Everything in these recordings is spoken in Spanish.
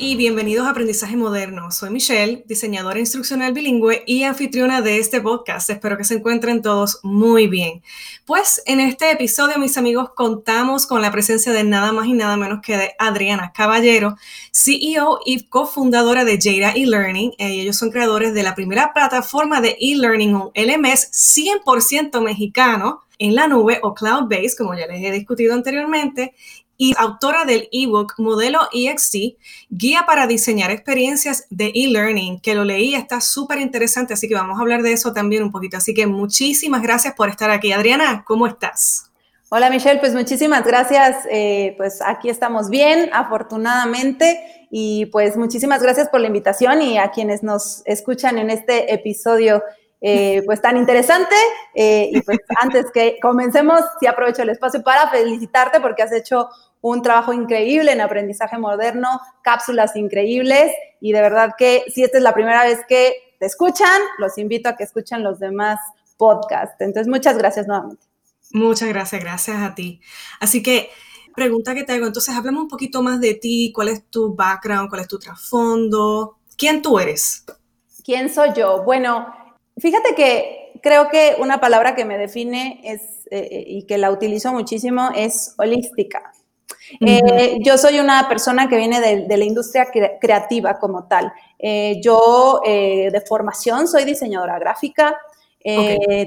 y bienvenidos a Aprendizaje Moderno. Soy Michelle, diseñadora instruccional bilingüe y anfitriona de este podcast. Espero que se encuentren todos muy bien. Pues en este episodio, mis amigos, contamos con la presencia de nada más y nada menos que de Adriana Caballero, CEO y cofundadora de Jada eLearning. Ellos son creadores de la primera plataforma de e-learning o LMS 100% mexicano en la nube o cloud-based, como ya les he discutido anteriormente, y autora del ebook Modelo EXT, Guía para diseñar experiencias de e-learning, que lo leí, está súper interesante, así que vamos a hablar de eso también un poquito. Así que muchísimas gracias por estar aquí. Adriana, ¿cómo estás? Hola Michelle, pues muchísimas gracias. Eh, pues aquí estamos bien, afortunadamente, y pues muchísimas gracias por la invitación y a quienes nos escuchan en este episodio eh, pues tan interesante. Eh, y pues antes que comencemos, sí aprovecho el espacio para felicitarte porque has hecho un trabajo increíble en aprendizaje moderno, cápsulas increíbles y de verdad que si esta es la primera vez que te escuchan, los invito a que escuchen los demás podcasts. Entonces, muchas gracias nuevamente. Muchas gracias, gracias a ti. Así que, pregunta que te hago, entonces háblame un poquito más de ti, cuál es tu background, cuál es tu trasfondo, quién tú eres. ¿Quién soy yo? Bueno, fíjate que creo que una palabra que me define es, eh, eh, y que la utilizo muchísimo es holística. Eh, yo soy una persona que viene de, la industria creativa como tal. Eh, yo eh, de formación soy diseñadora gráfica.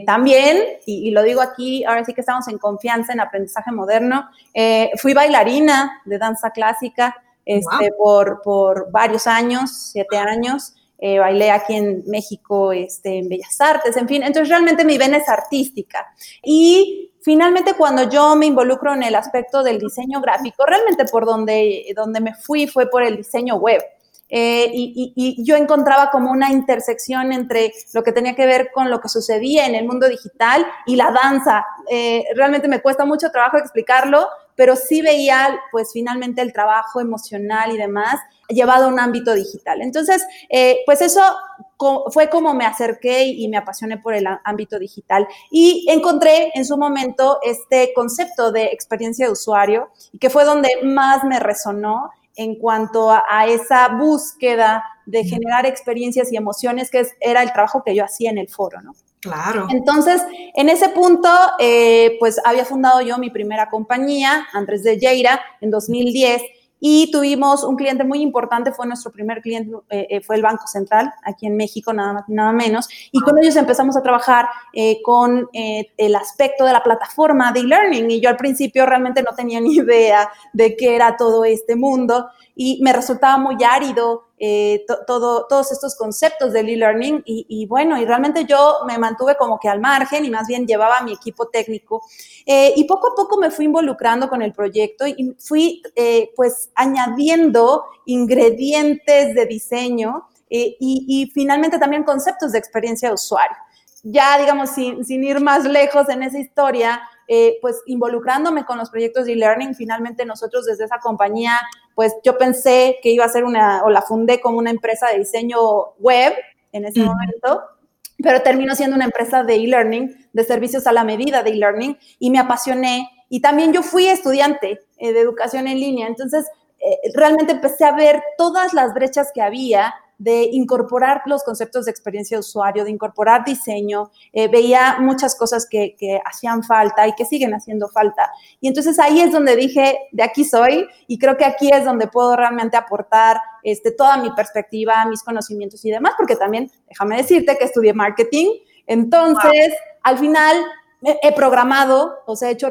También, y, lo digo aquí, ahora sí que estamos en confianza en aprendizaje moderno, fui bailarina de danza clásica este, por, por, varios años, siete años. Bailé aquí en México, este, en Bellas Artes, en fin. Entonces, realmente mi vena es artística. Y Finalmente, cuando yo me involucro en el aspecto del diseño gráfico, realmente por donde, donde me fui fue por el diseño web. Eh, y, yo encontraba como una intersección entre lo que tenía que ver con lo que sucedía en el mundo digital y la danza. Eh, realmente me cuesta mucho trabajo explicarlo, pero sí veía pues finalmente el trabajo emocional y demás llevado a un ámbito digital. Entonces, eh, pues eso fue como me acerqué y me apasioné por el ámbito digital y encontré en su momento este concepto de experiencia de usuario y que fue donde más me resonó en cuanto a, esa búsqueda de generar experiencias y emociones, que era el trabajo que yo hacía en el foro, ¿no? Claro. Entonces, en ese punto, eh, pues había fundado yo mi primera compañía, Andrés de Lleira, en 2010 y tuvimos un cliente muy importante, fue nuestro primer cliente, eh, eh, fue el Banco Central, aquí en México, nada más nada menos. Y con ellos empezamos a trabajar eh, con el aspecto de la plataforma de e-learning. Y yo al principio realmente no tenía ni idea de qué era todo este mundo y me resultaba muy árido eh, todo, todos estos conceptos del e-learning y, bueno, y realmente yo me mantuve como que al margen y más bien llevaba a mi equipo técnico eh, y poco a poco me fui involucrando con el proyecto y fui eh, pues añadiendo ingredientes de diseño y, y, finalmente también conceptos de experiencia de usuario. Ya digamos, sin, sin ir más lejos en esa historia, eh, pues involucrándome con los proyectos de e-learning, finalmente nosotros desde esa compañía, pues yo pensé que iba a ser una, o la fundé como una empresa de diseño web en ese momento, pero terminó siendo una empresa de e-learning, de servicios a la medida de e-learning, y me apasioné. Y también yo fui estudiante eh, de educación en línea, entonces eh, realmente empecé a ver todas las brechas que había de incorporar los conceptos de experiencia de usuario, de incorporar diseño, eh, veía muchas cosas que, hacían falta y que siguen haciendo falta. Y entonces ahí es donde dije, de aquí soy, y creo que aquí es donde puedo realmente aportar este, toda mi perspectiva, mis conocimientos y demás, porque también, déjame decirte que estudié marketing, entonces, al final he programado, o sea, he hecho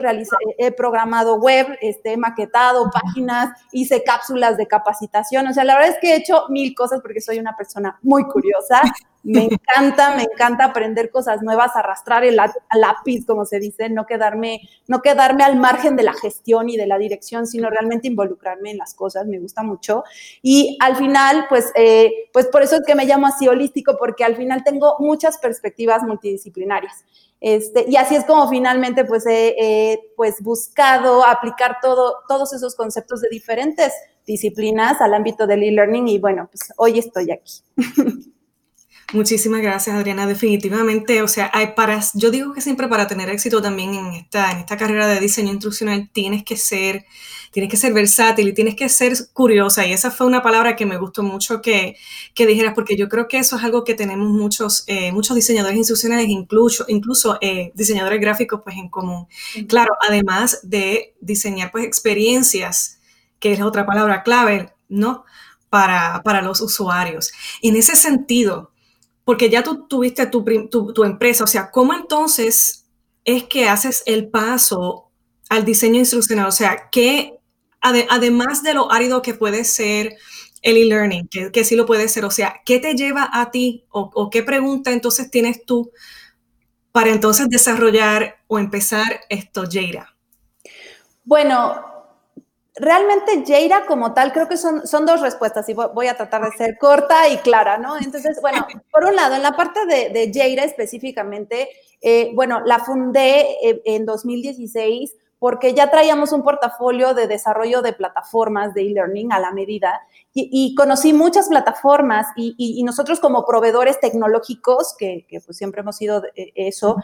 he programado web, este, he maquetado páginas, hice cápsulas de capacitación, o sea, la verdad es que he hecho mil cosas porque soy una persona muy curiosa, me encanta, me encanta aprender cosas nuevas, arrastrar el lápiz, como se dice, no quedarme, no quedarme al margen de la gestión y de la dirección, sino realmente involucrarme en las cosas, me gusta mucho. Y al final, pues, eh, pues por eso es que me llamo así holístico, porque al final tengo muchas perspectivas multidisciplinarias. Este, y así es como finalmente pues he pues buscado aplicar todo, todos esos conceptos de diferentes disciplinas al ámbito del e-learning y bueno, pues hoy estoy aquí. Muchísimas gracias, Adriana. Definitivamente, o sea, hay para, yo digo que siempre para tener éxito también en esta, en esta carrera de diseño instruccional tienes que ser, tienes que ser versátil y tienes que ser curiosa. Y esa fue una palabra que me gustó mucho que, que dijeras, porque yo creo que eso es algo que tenemos muchos, eh, muchos diseñadores instruccionales, incluso, incluso eh, diseñadores gráficos, pues en común. Claro, además de diseñar pues experiencias, que es otra palabra clave, ¿no? Para, para los usuarios. En ese sentido, porque ya tú tuviste tu, tu, empresa, o sea, ¿cómo entonces es que haces el paso al diseño instruccional? O sea, ¿qué, además de lo árido que puede ser el e-learning, que, sí lo puede ser, o sea, ¿qué te lleva a ti o, qué pregunta entonces tienes tú para entonces desarrollar o empezar esto, Jaira? Bueno, realmente Jaira como tal, creo que son, son dos respuestas y voy a tratar de ser corta y clara, ¿no? Entonces, bueno, por un lado, en la parte de, de Jaira específicamente, eh, bueno, la fundé eh, en 2016 porque ya traíamos un portafolio de desarrollo de plataformas de e-learning a la medida y, conocí muchas plataformas y, nosotros como proveedores tecnológicos, que, pues siempre hemos sido eh, eso,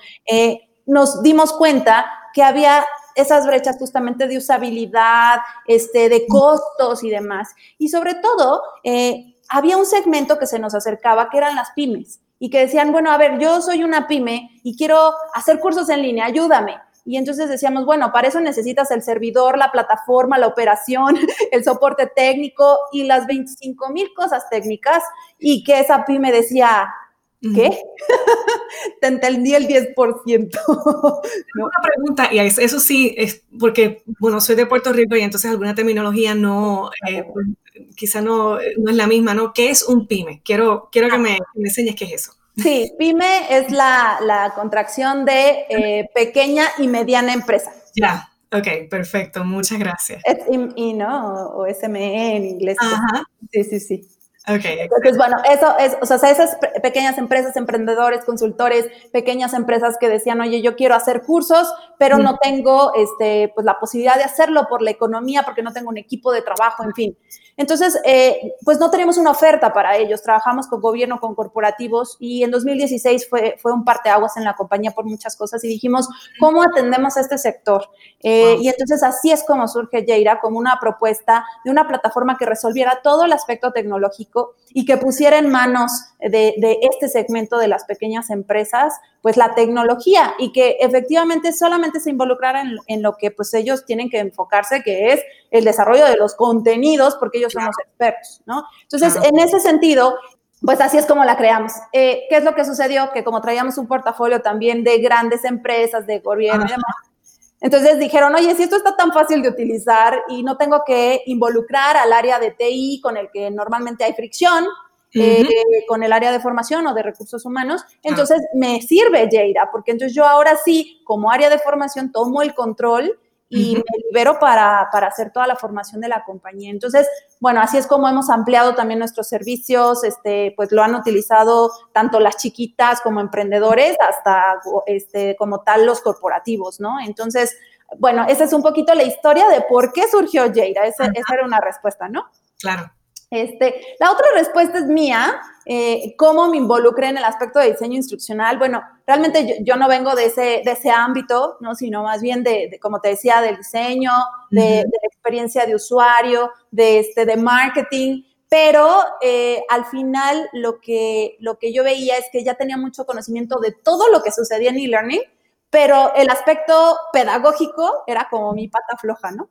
nos dimos cuenta que había esas brechas justamente de usabilidad, este, de costos y demás. Y sobre todo, eh, había un segmento que se nos acercaba que eran las pymes y que decían, bueno, a ver, yo soy una pyme y quiero hacer cursos en línea, ayúdame. Y entonces decíamos, bueno, para eso necesitas el servidor, la plataforma, la operación, el soporte técnico y las 25 mil cosas técnicas. Y que esa pyme decía, ¿Qué? Te entendí el 10%. Una pregunta, y eso sí, es porque, bueno, soy de Puerto Rico y entonces alguna terminología no, eh, pues, quizá no, no, es la misma, ¿no? ¿Qué es un pyme? Quiero, quiero que, me, enseñes qué es eso. Sí, pyme es la, contracción de eh, pequeña y mediana empresa. Ya, ok, perfecto, muchas gracias. Es y, ¿no? O SME en inglés. Ajá. Sí, sí, sí. Entonces, bueno, eso es, o sea, esas pequeñas empresas, emprendedores, consultores, pequeñas empresas que decían, oye, yo quiero hacer cursos, pero no tengo, este, pues la posibilidad de hacerlo por la economía, porque no tengo un equipo de trabajo, en fin. Entonces, eh, pues no teníamos una oferta para ellos. Trabajamos con gobierno, con corporativos y en 2016 fue, fue un parteaguas en la compañía por muchas cosas y dijimos, ¿cómo atendemos a este sector? Eh, y entonces así es como surge Jaira, como una propuesta de una plataforma que resolviera todo el aspecto tecnológico y que pusiera en manos de, de este segmento de las pequeñas empresas, pues la tecnología y que efectivamente solamente se involucrara en, en lo que pues ellos tienen que enfocarse, que es el desarrollo de los contenidos, porque ellos son los expertos, ¿no? Entonces, en ese sentido, pues así es como la creamos. Eh, ¿Qué es lo que sucedió? Que como traíamos un portafolio también de grandes empresas, de gobierno y demás, entonces dijeron, oye, si esto está tan fácil de utilizar y no tengo que involucrar al área de TI con el que normalmente hay fricción, eh, con el área de formación o de recursos humanos, entonces me sirve Jaira, porque entonces yo ahora sí, como área de formación, tomo el control y me libero para, hacer toda la formación de la compañía. Entonces, bueno, así es como hemos ampliado también nuestros servicios, este, pues lo han utilizado tanto las chiquitas como emprendedores, hasta este, como tal los corporativos, ¿no? Entonces, bueno, esa es un poquito la historia de por qué surgió Jaira, esa, esa era una respuesta, ¿no? Claro. Este, la otra respuesta es mía, eh, cómo me involucré en el aspecto de diseño instruccional. Bueno, realmente yo, no vengo de ese, de ese ámbito, ¿no? sino más bien de, como te decía, del diseño, de, la experiencia de usuario, de, este, de marketing, pero eh, al final lo que, lo que yo veía es que ya tenía mucho conocimiento de todo lo que sucedía en e-learning, pero el aspecto pedagógico era como mi pata floja, ¿no?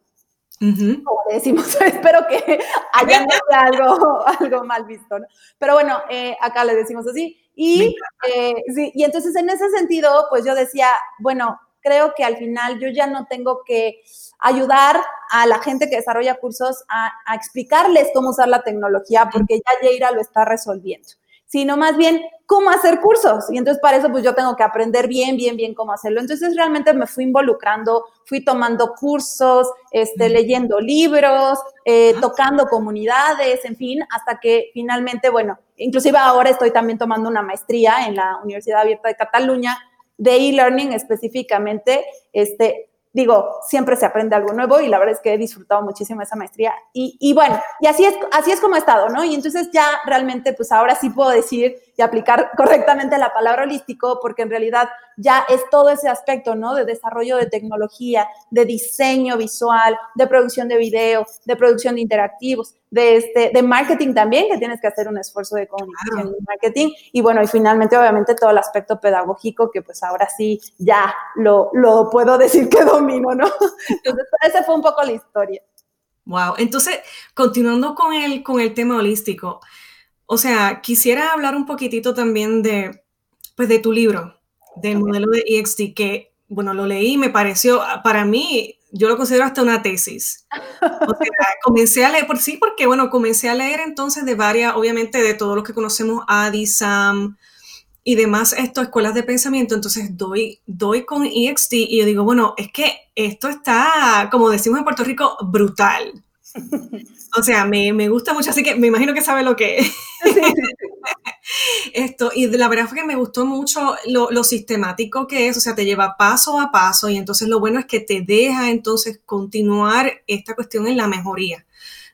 Como decimos, espero que haya algo, algo mal visto, ¿no? Pero bueno, eh, acá le decimos así. Y, eh, sí, y entonces en ese sentido, pues yo decía, bueno, creo que al final yo ya no tengo que ayudar a la gente que desarrolla cursos a, a explicarles cómo usar la tecnología, porque ya Jaira lo está resolviendo sino más bien cómo hacer cursos. Y entonces para eso pues yo tengo que aprender bien, bien, bien cómo hacerlo. Entonces realmente me fui involucrando, fui tomando cursos, este, leyendo libros, eh, tocando comunidades, en fin, hasta que finalmente, bueno, inclusive ahora estoy también tomando una maestría en la Universidad Abierta de Cataluña de e-learning específicamente, este, digo, siempre se aprende algo nuevo y la verdad es que he disfrutado muchísimo esa maestría. Y, y, bueno, y así es, así es como he estado, ¿no? Y entonces ya realmente, pues ahora sí puedo decir y aplicar correctamente la palabra holístico, porque en realidad ya es todo ese aspecto, ¿no? De desarrollo de tecnología, de diseño visual, de producción de video, de producción de interactivos, de, este, de marketing también, que tienes que hacer un esfuerzo de comunicación y marketing. Y bueno, y finalmente, obviamente, todo el aspecto pedagógico, que pues ahora sí ya lo, lo puedo decir que domino, ¿no? Entonces, esa fue un poco la historia. Wow, entonces, continuando con el, con el tema holístico, o sea, quisiera hablar un poquitito también de, pues, de tu libro, del modelo de EXT, que, bueno, lo leí y me pareció, para mí, yo lo considero hasta una tesis. O sea, comencé a leer, por sí, porque, bueno, comencé a leer entonces de varias, obviamente, de todos los que conocemos, Adi, Sam y demás, esto, escuelas de pensamiento, entonces doy, doy con EXT y yo digo, bueno, es que esto está, como decimos en Puerto Rico, brutal. O sea, me, gusta mucho, así que me imagino que sabe lo que es. Esto, y la verdad fue que me gustó mucho lo, sistemático que es, o sea, te lleva paso a paso y entonces lo bueno es que te deja entonces continuar esta cuestión en la mejoría,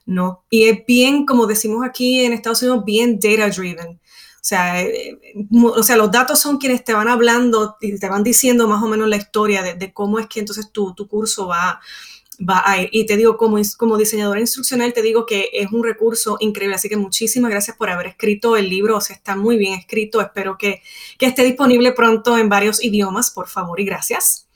¿no? Y es bien, como decimos aquí en Estados Unidos, bien data driven. O sea, eh, o sea, los datos son quienes te van hablando y te van diciendo más o menos la historia de, cómo es que entonces tu, tu curso va, va a ir. Y te digo, como, como diseñadora instruccional, te digo que es un recurso increíble. Así que muchísimas gracias por haber escrito el libro. O sea, está muy bien escrito. Espero que, que esté disponible pronto en varios idiomas, por favor, y gracias.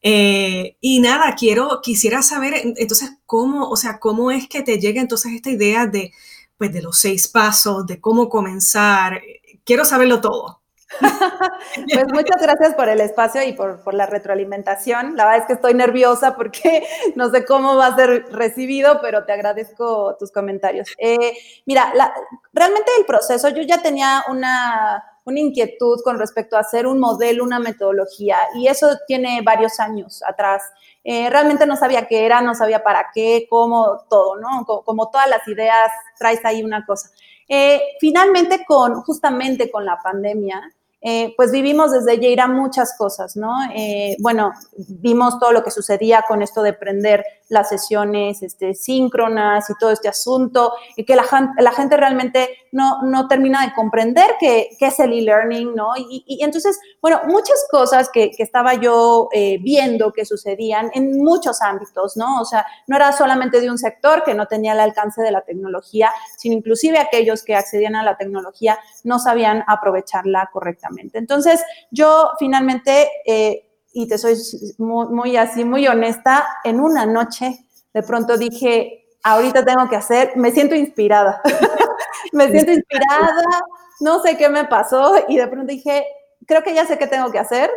Eh, y nada, quiero, quisiera saber entonces cómo, o sea, cómo es que te llega entonces esta idea de, pues, de los seis pasos, de cómo comenzar. Quiero saberlo todo. pues muchas gracias por el espacio y por, la retroalimentación. La verdad es que estoy nerviosa porque no sé cómo va a ser recibido, pero te agradezco tus comentarios. Eh, mira, realmente el proceso, yo ya tenía una, inquietud con respecto a hacer un modelo, una metodología, y eso tiene varios años atrás. Eh, realmente no sabía qué era, no sabía para qué, cómo, todo, ¿no? Como, todas las ideas, traes ahí una cosa. Eh, finalmente, con, justamente con la pandemia, eh, pues vivimos desde Yeira muchas cosas, ¿no? Eh, bueno, vimos todo lo que sucedía con esto de prender las sesiones este, síncronas y todo este asunto, y que la, la gente realmente no, no termina de comprender qué, es el e-learning, ¿no? Y, entonces, bueno, muchas cosas que, que estaba yo eh, viendo que sucedían en muchos ámbitos, ¿no? O sea, no era solamente de un sector que no tenía el alcance de la tecnología, sino inclusive aquellos que accedían a la tecnología no sabían aprovecharla correctamente. Entonces, yo finalmente... Eh, y te soy muy, así, muy honesta, en una noche de pronto dije, ahorita tengo que hacer, me siento inspirada, me siento inspirada, no sé qué me pasó y de pronto dije, creo que ya sé qué tengo que hacer,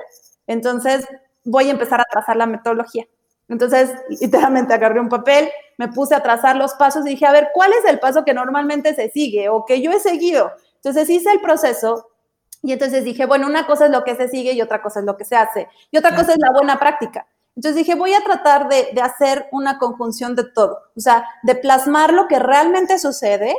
entonces voy a empezar a trazar la metodología. Entonces, literalmente agarré un papel, me puse a trazar los pasos y dije, a ver, ¿cuál es el paso que normalmente se sigue o que yo he seguido? Entonces hice el proceso y entonces dije, bueno, una cosa es lo que se sigue y otra cosa es lo que se hace. Y otra cosa es la buena práctica. Entonces dije, voy a tratar de, hacer una conjunción de todo, o sea, de plasmar lo que realmente sucede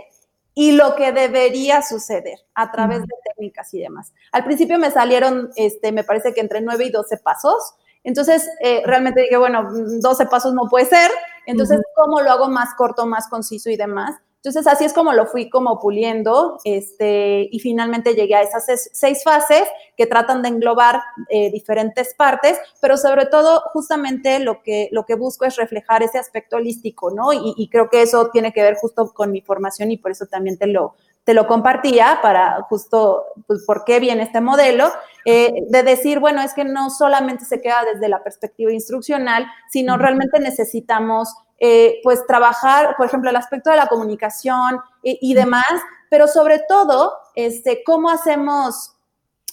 y lo que debería suceder a través de técnicas y demás. Al principio me salieron, este, me parece que entre 9 y 12 pasos. Entonces, eh, realmente dije, bueno, 12 pasos no puede ser. Entonces, ¿cómo lo hago más corto, más conciso y demás? Entonces, así es como lo fui como puliendo, este, y finalmente llegué a esas seis fases que tratan de englobar eh, diferentes partes, pero sobre todo, justamente lo que, lo que busco es reflejar ese aspecto holístico, ¿no? Y, creo que eso tiene que ver justo con mi formación y por eso también te lo, te lo compartía para justo, pues, por qué viene este modelo, eh, de decir, bueno, es que no solamente se queda desde la perspectiva instruccional, sino realmente necesitamos eh, pues trabajar, por ejemplo, el aspecto de la comunicación y, demás, pero sobre todo, este, cómo hacemos,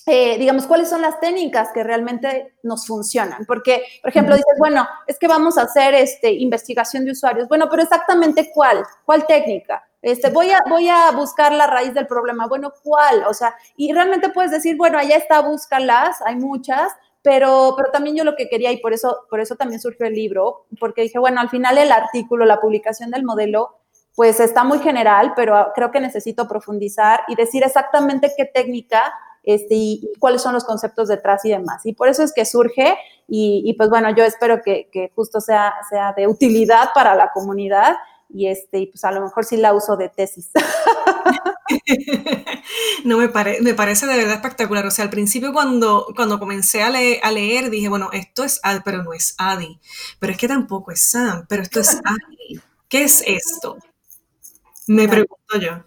eh, digamos, cuáles son las técnicas que realmente nos funcionan. Porque, por ejemplo, dices, bueno, es que vamos a hacer este, investigación de usuarios. Bueno, pero exactamente cuál, cuál técnica. Este, voy, a, voy a buscar la raíz del problema. Bueno, ¿cuál? O sea, y realmente puedes decir, bueno, allá está, búscalas, hay muchas, pero, pero también yo lo que quería, y por eso, por eso también surgió el libro, porque dije, bueno, al final el artículo, la publicación del modelo, pues está muy general, pero creo que necesito profundizar y decir exactamente qué técnica este, y, cuáles son los conceptos detrás y demás. Y por eso es que surge y, pues bueno, yo espero que, justo sea, sea de utilidad para la comunidad y este, y pues a lo mejor sí la uso de tesis. no, me, me parece de verdad espectacular. O sea, al principio cuando, cuando comencé a, leer, dije, bueno, esto es Adi, pero no es Adi. Pero es que tampoco es Sam, pero esto es Adi. ¿Qué es esto? Me pregunto yo.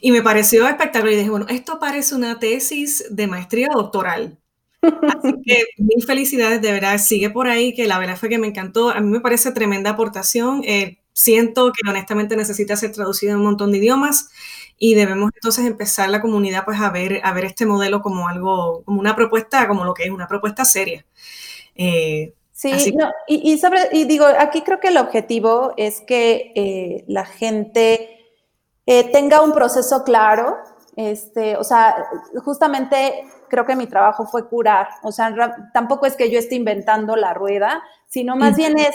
Y me pareció espectacular y dije, bueno, esto parece una tesis de maestría doctoral. Así que mil felicidades, de verdad, sigue por ahí, que la verdad fue que me encantó. A mí me parece tremenda aportación. Eh, siento que honestamente necesita ser traducido en un montón de idiomas y debemos entonces empezar la comunidad pues a ver, a ver este modelo como algo, como una propuesta, como lo que es una propuesta seria. Eh, sí, y, sobre, y digo, aquí creo que el objetivo es que eh, la gente tenga un proceso claro, este, o sea, justamente creo que mi trabajo fue curar, o sea, tampoco es que yo esté inventando la rueda, sino más bien es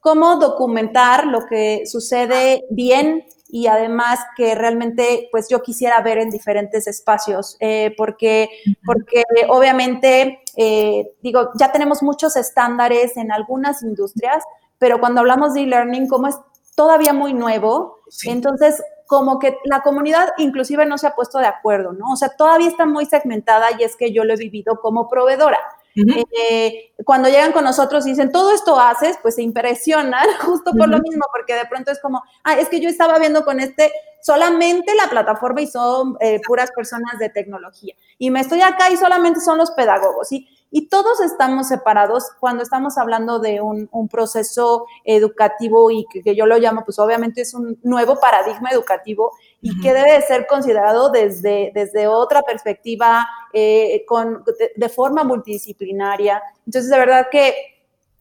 cómo documentar lo que sucede bien y además que realmente pues yo quisiera ver en diferentes espacios, eh, porque, porque obviamente, eh, digo, ya tenemos muchos estándares en algunas industrias, pero cuando hablamos de e-learning, como es todavía muy nuevo, entonces como que la comunidad inclusive no se ha puesto de acuerdo, ¿no? O sea, todavía está muy segmentada y es que yo lo he vivido como proveedora. Eh, cuando llegan con nosotros y dicen, todo esto haces, pues se impresionan justo por lo mismo, porque de pronto es como, ah, es que yo estaba viendo con este solamente la plataforma y son eh, puras personas de tecnología. Y me estoy acá y solamente son los pedagogos. Y y todos estamos separados cuando estamos hablando de un, proceso educativo y que, yo lo llamo, pues obviamente es un nuevo paradigma educativo y que debe ser considerado desde, desde otra perspectiva, eh, con, de, forma multidisciplinaria. Entonces, de verdad que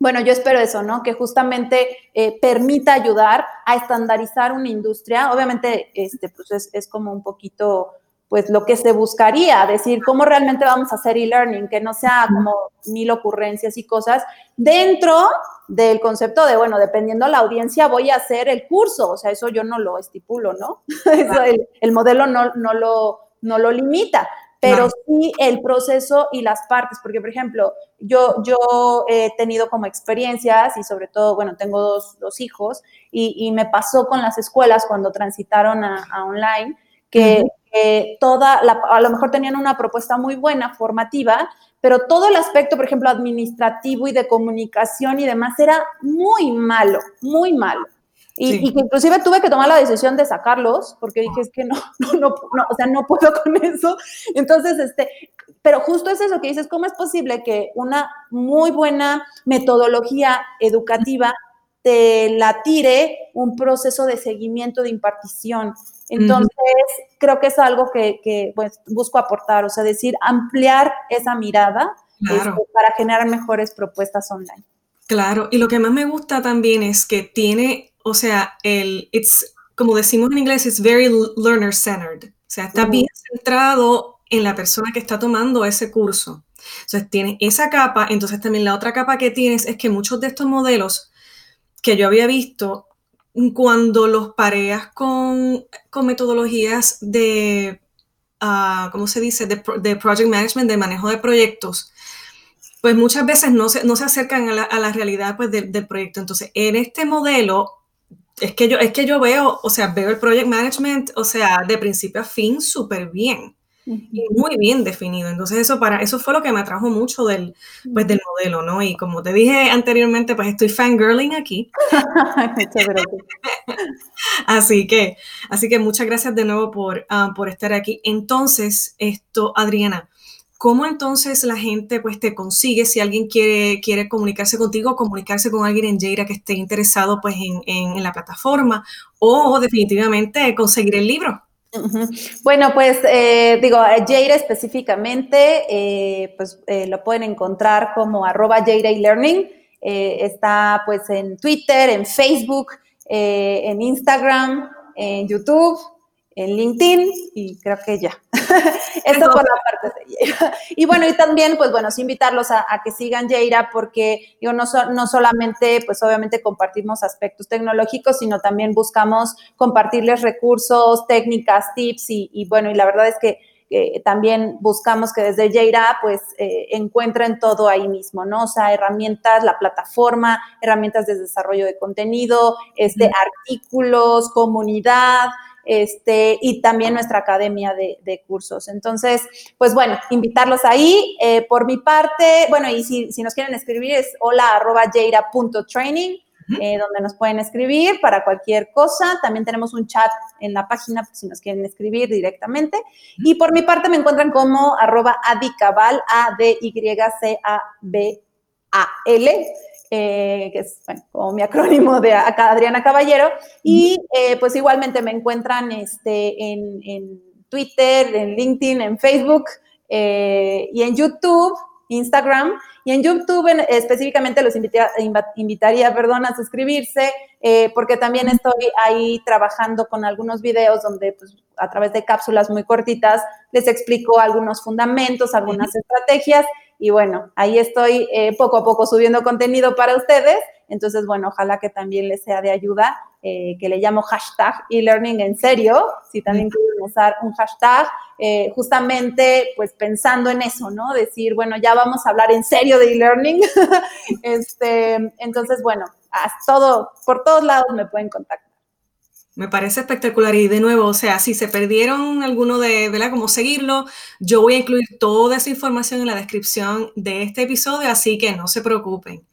bueno, yo espero eso, ¿no? Que justamente eh, permita ayudar a estandarizar una industria. Obviamente, este, pues es, es como un poquito pues lo que se buscaría, decir cómo realmente vamos a hacer e-learning, que no sea como mil ocurrencias y cosas, dentro del concepto de, bueno, dependiendo la audiencia, voy a hacer el curso, o sea, eso yo no lo estipulo, ¿no? el, modelo no, no, lo, no lo limita, pero sí el proceso y las partes, porque por ejemplo, yo, yo he tenido como experiencias y sobre todo, bueno, tengo dos, dos hijos y, me pasó con las escuelas cuando transitaron a, online, que, toda, a lo mejor tenían una propuesta muy buena, formativa, pero todo el aspecto, por ejemplo, administrativo y de comunicación y demás era muy malo, muy malo. Y, que inclusive tuve que tomar la decisión de sacarlos porque dije, es que no, no, no, no, o sea, no puedo con eso. Entonces, este, pero justo es eso que dices, ¿cómo es posible que una muy buena metodología educativa te la tire un proceso de seguimiento de impartición? Entonces, creo que es algo que, pues, busco aportar, o sea, decir, ampliar esa mirada este, para generar mejores propuestas online. Claro, y lo que más me gusta también es que tiene, o sea, el, it's, como decimos en inglés, it's very learner centered, o sea, está bien centrado en la persona que está tomando ese curso. Entonces, tiene esa capa, entonces también la otra capa que tienes es que muchos de estos modelos que yo había visto cuando los pareas con, metodologías de, uh, ¿cómo se dice?, de, project management, de manejo de proyectos, pues muchas veces no se, no se acercan a la, realidad pues, del proyecto. Entonces, en este modelo, es que, yo, es que yo veo, o sea, veo el project management, o sea, de principio a fin súper bien muy bien definido. Entonces eso para eso fue lo que me atrajo mucho del, pues, del modelo, ¿no? Y como te dije anteriormente, pues estoy fangirling aquí. así que, así que muchas gracias de nuevo por, ah, por estar aquí. Entonces, esto, Adriana, ¿cómo entonces la gente pues te consigue si alguien quiere, quiere comunicarse contigo, comunicarse con alguien en Jaira que esté interesado pues en, en la plataforma o definitivamente conseguir el libro? Bueno, pues eh, digo, Jaira específicamente, eh, pues eh, lo pueden encontrar como arroba Jaira Learning. está pues en Twitter, en Facebook, en Instagram, en YouTube en LinkedIn y creo que ya. Eso por la parte de Jaira. Y bueno, y también, pues bueno, sí invitarlos a, que sigan Jaira porque yo no, no solamente, pues obviamente compartimos aspectos tecnológicos, sino también buscamos compartirles recursos, técnicas, tips y, bueno, y la verdad es que también buscamos que desde Jaira pues eh, encuentren todo ahí mismo, ¿no? O sea, herramientas, la plataforma, herramientas de desarrollo de contenido, este, artículos, comunidad, este, y también nuestra academia de, cursos. Entonces, pues bueno, invitarlos ahí. Eh, por mi parte, bueno, y si, si, nos quieren escribir es hola arroba training eh, donde nos pueden escribir para cualquier cosa. También tenemos un chat en la página si nos quieren escribir directamente. Y por mi parte me encuentran como arroba adicabal, A-D-Y-C-A-B-A-L. Eh, que es como mi acrónimo de Adriana Caballero. Y eh, pues igualmente me encuentran este, en, en Twitter, en LinkedIn, en Facebook y en YouTube Instagram. Y en YouTube específicamente los invitaría, perdón, a suscribirse, eh, porque también estoy ahí trabajando con algunos videos donde pues, a través de cápsulas muy cortitas les explico algunos fundamentos, algunas estrategias. Y bueno, ahí estoy eh, poco a poco subiendo contenido para ustedes. Entonces, bueno, ojalá que también les sea de ayuda, eh, que le llamo hashtag e-learning en serio, si también quieren usar un hashtag, eh, justamente pues pensando en eso, ¿no? Decir, bueno, ya vamos a hablar en serio de e-learning. este, entonces, bueno, todo, por todos lados me pueden contactar. Me parece espectacular y de nuevo, o sea, si se perdieron alguno de, ¿verdad? Cómo seguirlo, yo voy a incluir toda esa información en la descripción de este episodio, así que no se preocupen.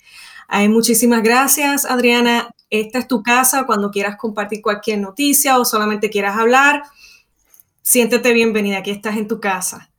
Ay, muchísimas gracias, Adriana. Esta es tu casa cuando quieras compartir cualquier noticia o solamente quieras hablar. Siéntete bienvenida, aquí estás en tu casa.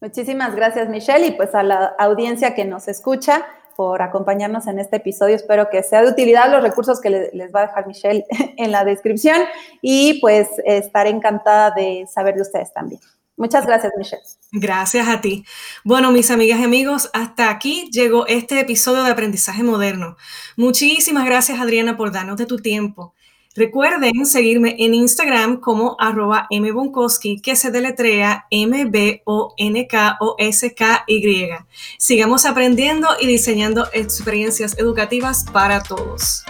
Muchísimas gracias, Michelle, y pues a la audiencia que nos escucha por acompañarnos en este episodio. Espero que sea de utilidad los recursos que les va a dejar Michelle en la descripción y pues estaré encantada de saber de ustedes también. Muchas gracias, Michelle. Gracias a ti. Bueno, mis amigas y amigos, hasta aquí llegó este episodio de Aprendizaje Moderno. Muchísimas gracias, Adriana, por darnos de tu tiempo. Recuerden seguirme en Instagram como arroba que se deletrea M-B-O-N-K-O-S-K-Y. Sigamos aprendiendo y diseñando experiencias educativas para todos.